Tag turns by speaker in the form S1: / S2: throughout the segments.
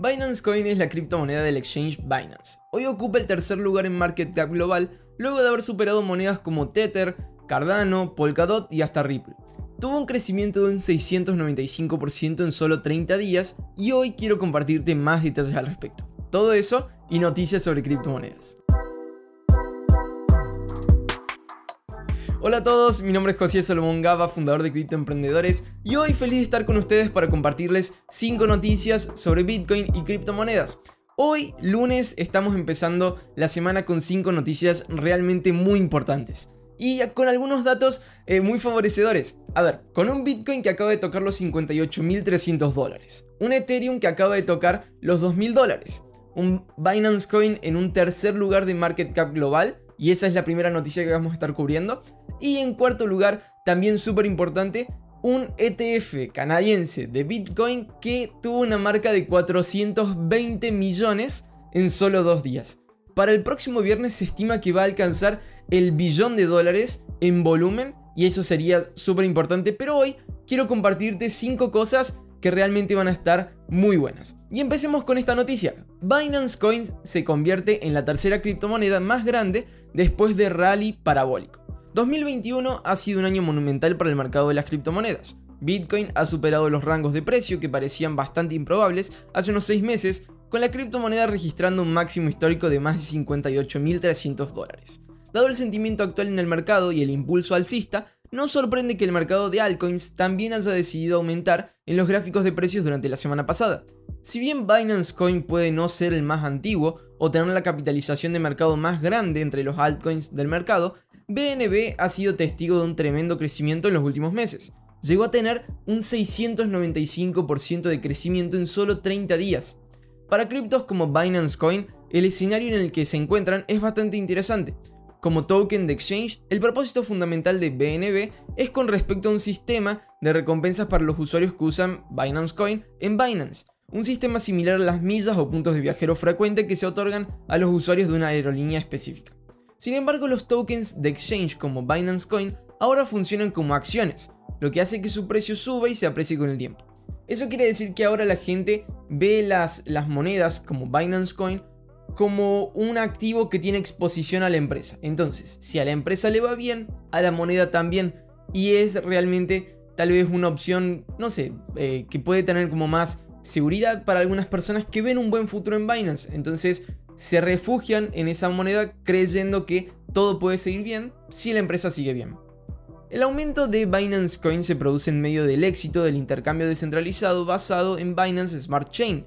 S1: Binance Coin es la criptomoneda del exchange Binance. Hoy ocupa el tercer lugar en market cap global luego de haber superado monedas como Tether, Cardano, Polkadot y hasta Ripple. Tuvo un crecimiento de un 695% en solo 30 días y hoy quiero compartirte más detalles al respecto. Todo eso y noticias sobre criptomonedas. Hola a todos, mi nombre es José Salomón Gaba, fundador de Cripto Emprendedores, y hoy feliz de estar con ustedes para compartirles 5 noticias sobre Bitcoin y criptomonedas. Hoy, lunes, estamos empezando la semana con 5 noticias realmente muy importantes. Y con algunos datos eh, muy favorecedores. A ver, con un Bitcoin que acaba de tocar los 58.300 dólares. Un Ethereum que acaba de tocar los 2.000 dólares. Un Binance Coin en un tercer lugar de market cap global y esa es la primera noticia que vamos a estar cubriendo. Y en cuarto lugar, también súper importante, un ETF canadiense de Bitcoin que tuvo una marca de 420 millones en solo dos días. Para el próximo viernes se estima que va a alcanzar el billón de dólares en volumen y eso sería súper importante, pero hoy quiero compartirte 5 cosas que realmente van a estar muy buenas. Y empecemos con esta noticia. Binance Coins se convierte en la tercera criptomoneda más grande después de rally parabólico. 2021 ha sido un año monumental para el mercado de las criptomonedas. Bitcoin ha superado los rangos de precio que parecían bastante improbables hace unos 6 meses, con la criptomoneda registrando un máximo histórico de más de 58.300 dólares. Dado el sentimiento actual en el mercado y el impulso alcista, no sorprende que el mercado de altcoins también haya decidido aumentar en los gráficos de precios durante la semana pasada. Si bien Binance Coin puede no ser el más antiguo o tener la capitalización de mercado más grande entre los altcoins del mercado, BNB ha sido testigo de un tremendo crecimiento en los últimos meses. Llegó a tener un 695% de crecimiento en solo 30 días. Para criptos como Binance Coin, el escenario en el que se encuentran es bastante interesante. Como token de exchange, el propósito fundamental de BNB es con respecto a un sistema de recompensas para los usuarios que usan Binance Coin en Binance, un sistema similar a las millas o puntos de viajero frecuente que se otorgan a los usuarios de una aerolínea específica. Sin embargo, los tokens de exchange como Binance Coin ahora funcionan como acciones, lo que hace que su precio suba y se aprecie con el tiempo. Eso quiere decir que ahora la gente ve las, las monedas como Binance Coin como un activo que tiene exposición a la empresa. Entonces, si a la empresa le va bien, a la moneda también. Y es realmente tal vez una opción, no sé, eh, que puede tener como más seguridad para algunas personas que ven un buen futuro en Binance. Entonces, se refugian en esa moneda creyendo que todo puede seguir bien si la empresa sigue bien. El aumento de Binance Coin se produce en medio del éxito del intercambio descentralizado basado en Binance Smart Chain,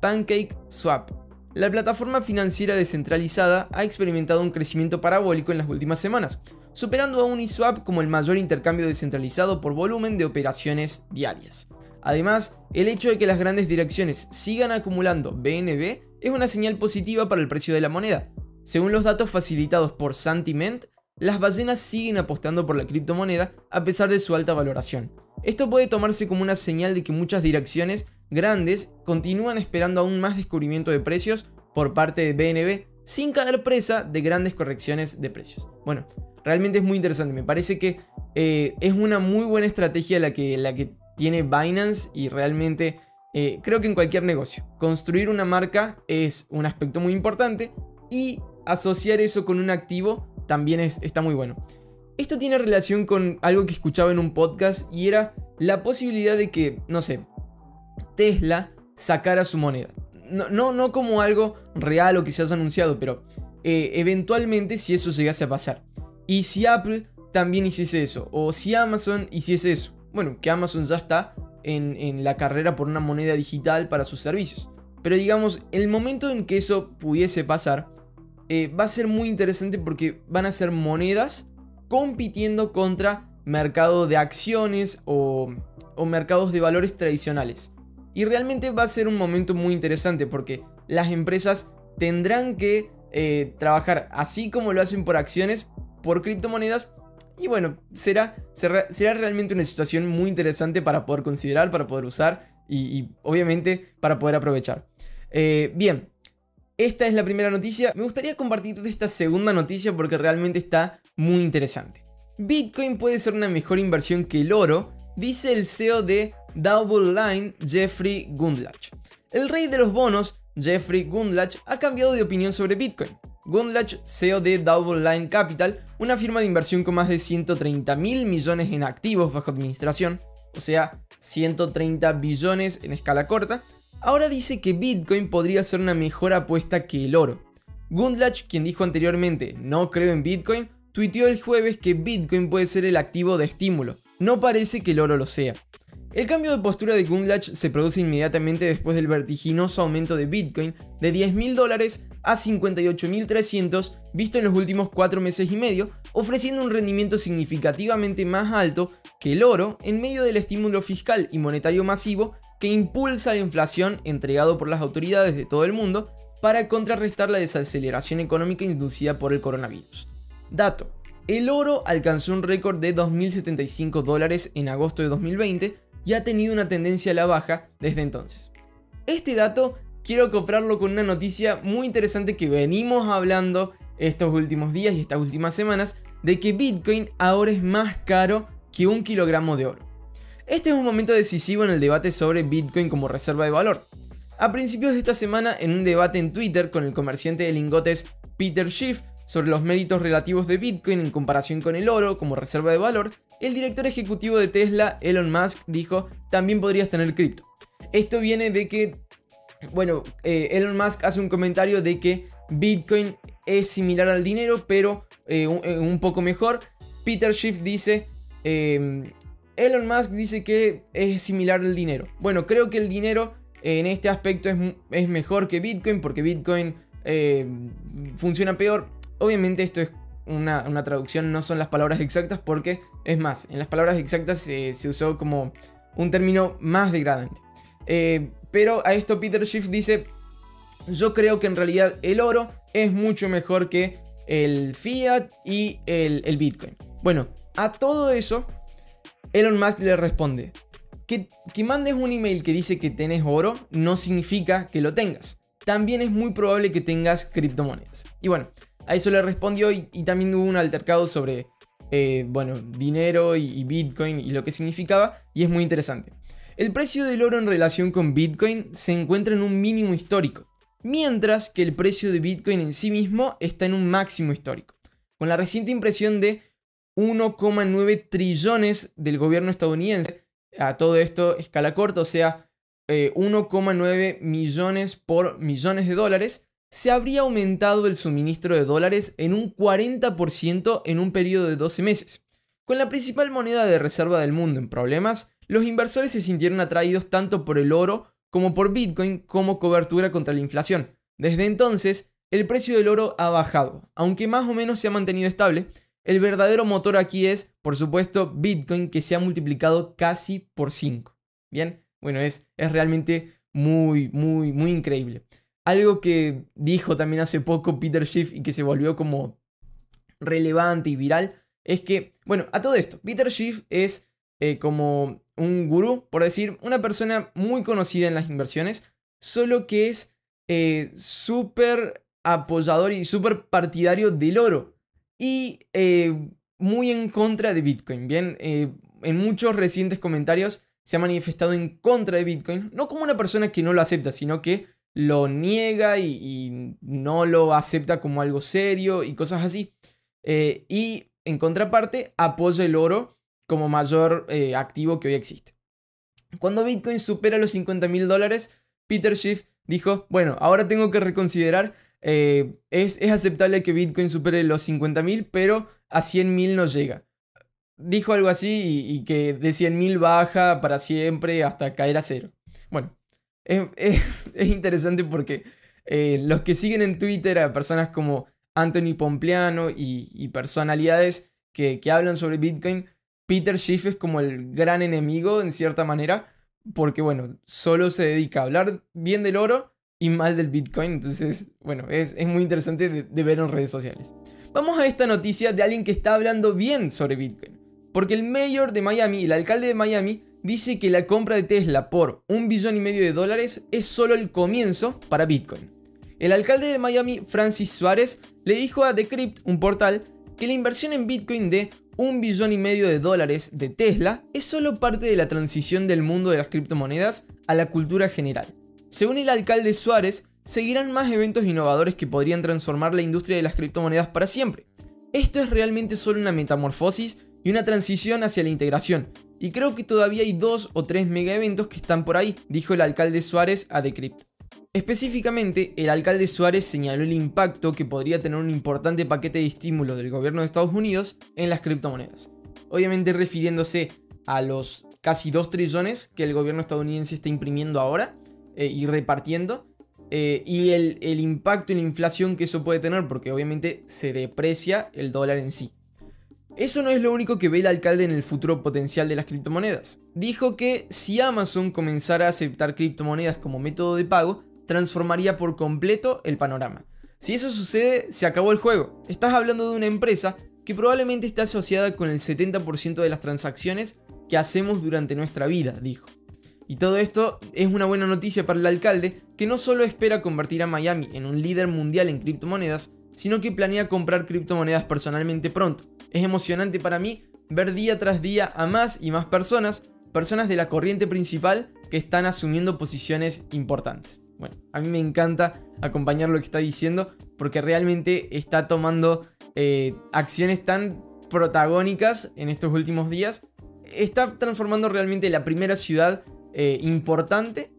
S1: Pancake Swap, la plataforma financiera descentralizada ha experimentado un crecimiento parabólico en las últimas semanas, superando a Uniswap como el mayor intercambio descentralizado por volumen de operaciones diarias. Además, el hecho de que las grandes direcciones sigan acumulando BNB es una señal positiva para el precio de la moneda. Según los datos facilitados por Santiment, las ballenas siguen apostando por la criptomoneda a pesar de su alta valoración. Esto puede tomarse como una señal de que muchas direcciones grandes continúan esperando aún más descubrimiento de precios por parte de BNB sin caer presa de grandes correcciones de precios. Bueno, realmente es muy interesante, me parece que eh, es una muy buena estrategia la que, la que tiene Binance y realmente eh, creo que en cualquier negocio, construir una marca es un aspecto muy importante y asociar eso con un activo también es, está muy bueno. Esto tiene relación con algo que escuchaba en un podcast y era la posibilidad de que, no sé, Tesla sacara su moneda. No, no, como algo real o haya anunciado, pero eh, eventualmente si eso llegase a pasar. Y si Apple también hiciese eso, o si Amazon hiciese eso. Bueno, que Amazon ya está en, la carrera por una moneda digital para sus servicios. Pero digamos, el momento en que eso pudiese pasar, eh, va a ser muy interesante porque van a ser monedas compitiendo contra mercado de acciones o, o mercados de valores tradicionales. Y realmente va a ser un momento muy interesante porque las empresas tendrán que eh, trabajar así como lo hacen por acciones, por criptomonedas. Y bueno, será, será, realmente una situación muy interesante para poder considerar, para poder usar y, obviamente para poder aprovechar. Eh, bien, esta es la primera noticia. Me gustaría compartirte esta segunda noticia porque realmente está muy interesante. Bitcoin puede ser una mejor inversión que el oro dice el CEO de Double Line, Jeffrey Gundlach. El rey de los bonos, Jeffrey Gundlach, ha cambiado de opinión sobre Bitcoin. Gundlach, CEO de Double Line Capital, una firma de inversión con más de 130 mil millones en activos bajo administración, o sea, 130 billones en escala corta, ahora dice que Bitcoin podría ser una mejor apuesta que el oro. Gundlach, quien dijo anteriormente no creo en Bitcoin, tuiteó el jueves que Bitcoin puede ser el activo de estímulo. No parece que el oro lo sea. El cambio de postura de Gundlach se produce inmediatamente después del vertiginoso aumento de Bitcoin de 10 mil dólares a 58.300 visto en los últimos 4 meses y medio, ofreciendo un rendimiento significativamente más alto que el oro en medio del estímulo fiscal y monetario masivo que impulsa la inflación entregado por las autoridades de todo el mundo para contrarrestar la desaceleración económica inducida por el coronavirus. Dato. El oro alcanzó un récord de 2.075 dólares en agosto de 2020 y ha tenido una tendencia a la baja desde entonces. Este dato quiero comprarlo con una noticia muy interesante que venimos hablando estos últimos días y estas últimas semanas de que Bitcoin ahora es más caro que un kilogramo de oro. Este es un momento decisivo en el debate sobre Bitcoin como reserva de valor. A principios de esta semana, en un debate en Twitter con el comerciante de lingotes Peter Schiff sobre los méritos relativos de Bitcoin en comparación con el oro como reserva de valor, el director ejecutivo de Tesla, Elon Musk, dijo, también podrías tener cripto. Esto viene de que, bueno, eh, Elon Musk hace un comentario de que Bitcoin es similar al dinero, pero eh, eh, un, poco mejor. Peter Schiff dice, em, Elon Musk dice que es similar al dinero. Bueno, creo que el dinero en este aspecto es, es mejor que Bitcoin, porque Bitcoin funciona peor. Obviamente esto es una, traducción, no son las palabras exactas porque, es más, en las palabras exactas se, usó como un término más degradante. Eh, pero a esto Peter Schiff dice, yo creo que en realidad el oro es mucho mejor que el fiat y el, Bitcoin. Bueno, a todo eso, Elon Musk le responde, que, que mandes un email que dice que tenés oro no significa que lo tengas. También es muy probable que tengas criptomonedas. Y bueno, a eso le respondió y, también hubo un altercado sobre, eh, bueno, dinero y, Bitcoin y lo que significaba y es muy interesante. El precio del oro en relación con Bitcoin se encuentra en un mínimo histórico, mientras que el precio de Bitcoin en sí mismo está en un máximo histórico. Con la reciente impresión de 1,9 trillones del gobierno estadounidense, a todo esto escala corta, o sea, 1,9 eh, millones por millones de dólares, se habría aumentado el suministro de dólares en un 40% en un periodo de 12 meses. Con la principal moneda de reserva del mundo en problemas, los inversores se sintieron atraídos tanto por el oro como por Bitcoin como cobertura contra la inflación. Desde entonces, el precio del oro ha bajado, aunque más o menos se ha mantenido estable. El verdadero motor aquí es, por supuesto, Bitcoin que se ha multiplicado casi por 5. Bien, bueno, es, es realmente muy, muy, muy increíble. Algo que dijo también hace poco Peter Schiff y que se volvió como relevante y viral es que, bueno, a todo esto, Peter Schiff es eh, como un gurú, por decir, una persona muy conocida en las inversiones, solo que es eh, súper apoyador y súper partidario del oro y eh, muy en contra de Bitcoin. Bien, en muchos recientes comentarios se ha manifestado en contra de Bitcoin, no como una persona que no lo acepta, sino que lo niega y, no lo acepta como algo serio y cosas así. Eh, y en contraparte, apoya el oro como mayor eh, activo que hoy existe. Cuando Bitcoin supera los 50 mil dólares, Peter Schiff dijo, bueno, ahora tengo que reconsiderar, eh, es, aceptable que Bitcoin supere los 50 mil, pero a 100 mil no llega. Dijo algo así y, y que de 100 mil baja para siempre hasta caer a cero. Bueno, es, interesante porque eh, los que siguen en Twitter a personas como Anthony Pompliano y, personalidades que, hablan sobre Bitcoin, Peter Schiff es como el gran enemigo en cierta manera, porque bueno, solo se dedica a hablar bien del oro y mal del Bitcoin, entonces bueno, es, muy interesante de ver en redes sociales. Vamos a esta noticia de alguien que está hablando bien sobre Bitcoin, porque el mayor de Miami, el alcalde de Miami, dice que la compra de Tesla por un billón y medio de dólares es solo el comienzo para Bitcoin. El alcalde de Miami, Francis Suárez, le dijo a Decrypt, un portal, que la inversión en Bitcoin de un billón y medio de dólares de Tesla es solo parte de la transición del mundo de las criptomonedas a la cultura general. Según el alcalde Suárez, seguirán más eventos innovadores que podrían transformar la industria de las criptomonedas para siempre. Esto es realmente solo una metamorfosis y una transición hacia la integración, y creo que todavía hay dos o tres mega eventos que están por ahí, dijo el alcalde Suárez a Decrypt. Específicamente, el alcalde Suárez señaló el impacto que podría tener un importante paquete de estímulos del gobierno de Estados Unidos en las criptomonedas. Obviamente refiriéndose a los casi 2 trillones que el gobierno estadounidense está imprimiendo ahora eh, y repartiendo, eh, y el, el impacto y la inflación que eso puede tener, porque obviamente se deprecia el dólar en sí. Eso no es lo único que ve el alcalde en el futuro potencial de las criptomonedas. Dijo que si Amazon comenzara a aceptar criptomonedas como método de pago, transformaría por completo el panorama. Si eso sucede, se acabó el juego. Estás hablando de una empresa que probablemente está asociada con el 70% de las transacciones que hacemos durante nuestra vida, dijo. Y todo esto es una buena noticia para el alcalde, que no solo espera convertir a Miami en un líder mundial en criptomonedas, sino que planea comprar criptomonedas personalmente pronto. Es emocionante para mí ver día tras día a más y más personas, personas de la corriente principal, que están asumiendo posiciones importantes. Bueno, a mí me encanta acompañar lo que está diciendo porque realmente está tomando eh, acciones tan protagónicas en estos últimos días. Está transformando realmente la primera ciudad eh, importante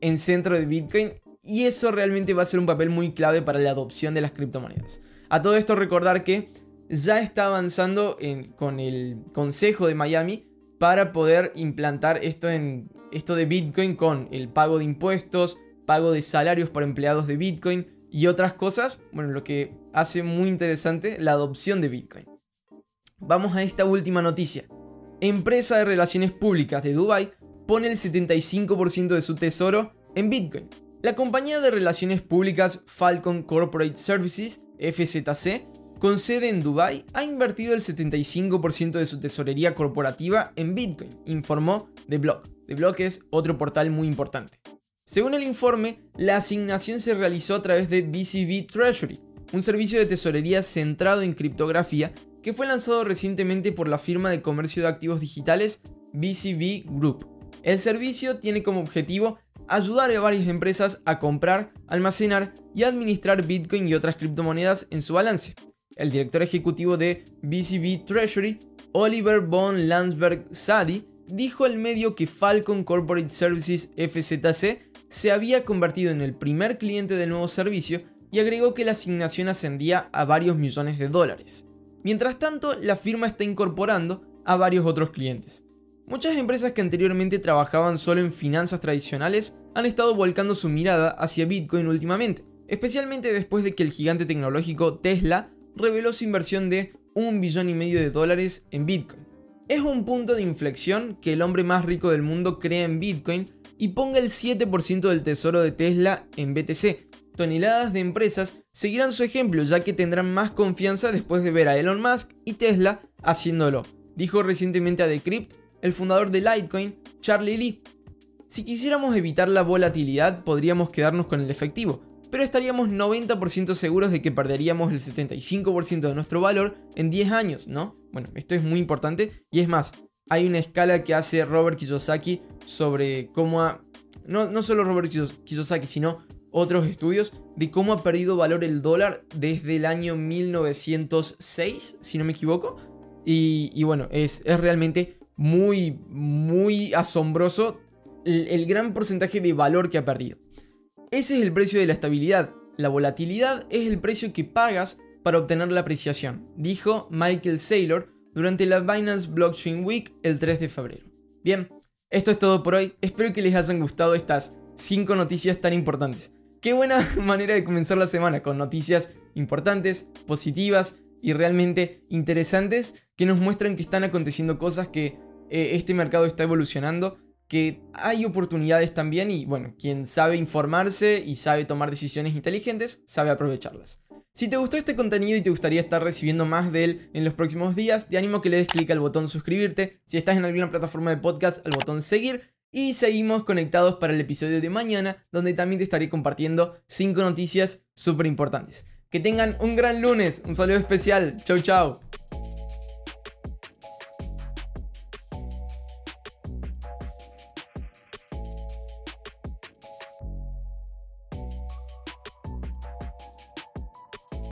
S1: en centro de Bitcoin y eso realmente va a ser un papel muy clave para la adopción de las criptomonedas. A todo esto recordar que ya está avanzando con el Consejo de Miami para poder implantar esto, en, esto de Bitcoin con el pago de impuestos, pago de salarios por empleados de Bitcoin y otras cosas, bueno, lo que hace muy interesante la adopción de Bitcoin. Vamos a esta última noticia. Empresa de Relaciones Públicas de Dubai pone el 75% de su tesoro en Bitcoin. La compañía de relaciones públicas Falcon Corporate Services, FZC, con sede en Dubai, ha invertido el 75% de su tesorería corporativa en Bitcoin, informó The Block. The Block es otro portal muy importante. Según el informe, la asignación se realizó a través de BCB Treasury, un servicio de tesorería centrado en criptografía que fue lanzado recientemente por la firma de comercio de activos digitales BCB Group. El servicio tiene como objetivo ayudar a varias empresas a comprar, almacenar y administrar Bitcoin y otras criptomonedas en su balance. El director ejecutivo de BCB Treasury, Oliver von Landsberg Sadi, dijo al medio que Falcon Corporate Services FZC se había convertido en el primer cliente del nuevo servicio y agregó que la asignación ascendía a varios millones de dólares. Mientras tanto, la firma está incorporando a varios otros clientes. Muchas empresas que anteriormente trabajaban solo en finanzas tradicionales han estado volcando su mirada hacia Bitcoin últimamente, especialmente después de que el gigante tecnológico Tesla reveló su inversión de un billón y medio de dólares en Bitcoin. Es un punto de inflexión que el hombre más rico del mundo crea en Bitcoin y ponga el 7% del tesoro de Tesla en BTC. Toneladas de empresas seguirán su ejemplo ya que tendrán más confianza después de ver a Elon Musk y Tesla haciéndolo, dijo recientemente a Decrypt el fundador de Litecoin, Charlie Lee. Si quisiéramos evitar la volatilidad podríamos quedarnos con el efectivo, pero estaríamos 90% seguros de que perderíamos el 75% de nuestro valor en 10 años, ¿no? Bueno, esto es muy importante y es más, hay una escala que hace Robert Kiyosaki sobre cómo ha... No, solo Robert Kiyosaki, sino otros estudios de cómo ha perdido valor el dólar desde el año 1906, si no me equivoco. Y, bueno, es, realmente muy, muy asombroso el gran porcentaje de valor que ha perdido. Ese es el precio de la estabilidad. La volatilidad es el precio que pagas para obtener la apreciación, dijo Michael Saylor, durante la Binance Blockchain Week el 3 de febrero. Bien, esto es todo por hoy, espero que les hayan gustado estas 5 noticias tan importantes. Qué buena manera de comenzar la semana con noticias importantes, positivas y realmente interesantes que nos muestran que están aconteciendo cosas, que eh, este mercado está evolucionando, que hay oportunidades también y bueno, quien sabe informarse y sabe tomar decisiones inteligentes, sabe aprovecharlas. Si te gustó este contenido y te gustaría estar recibiendo más de él en los próximos días, te animo a que le des clic al botón suscribirte, si estás en alguna plataforma de podcast, al botón seguir, y seguimos conectados para el episodio de mañana, donde también te estaré compartiendo 5 noticias súper importantes. Que tengan un gran lunes, un saludo especial, chau chau.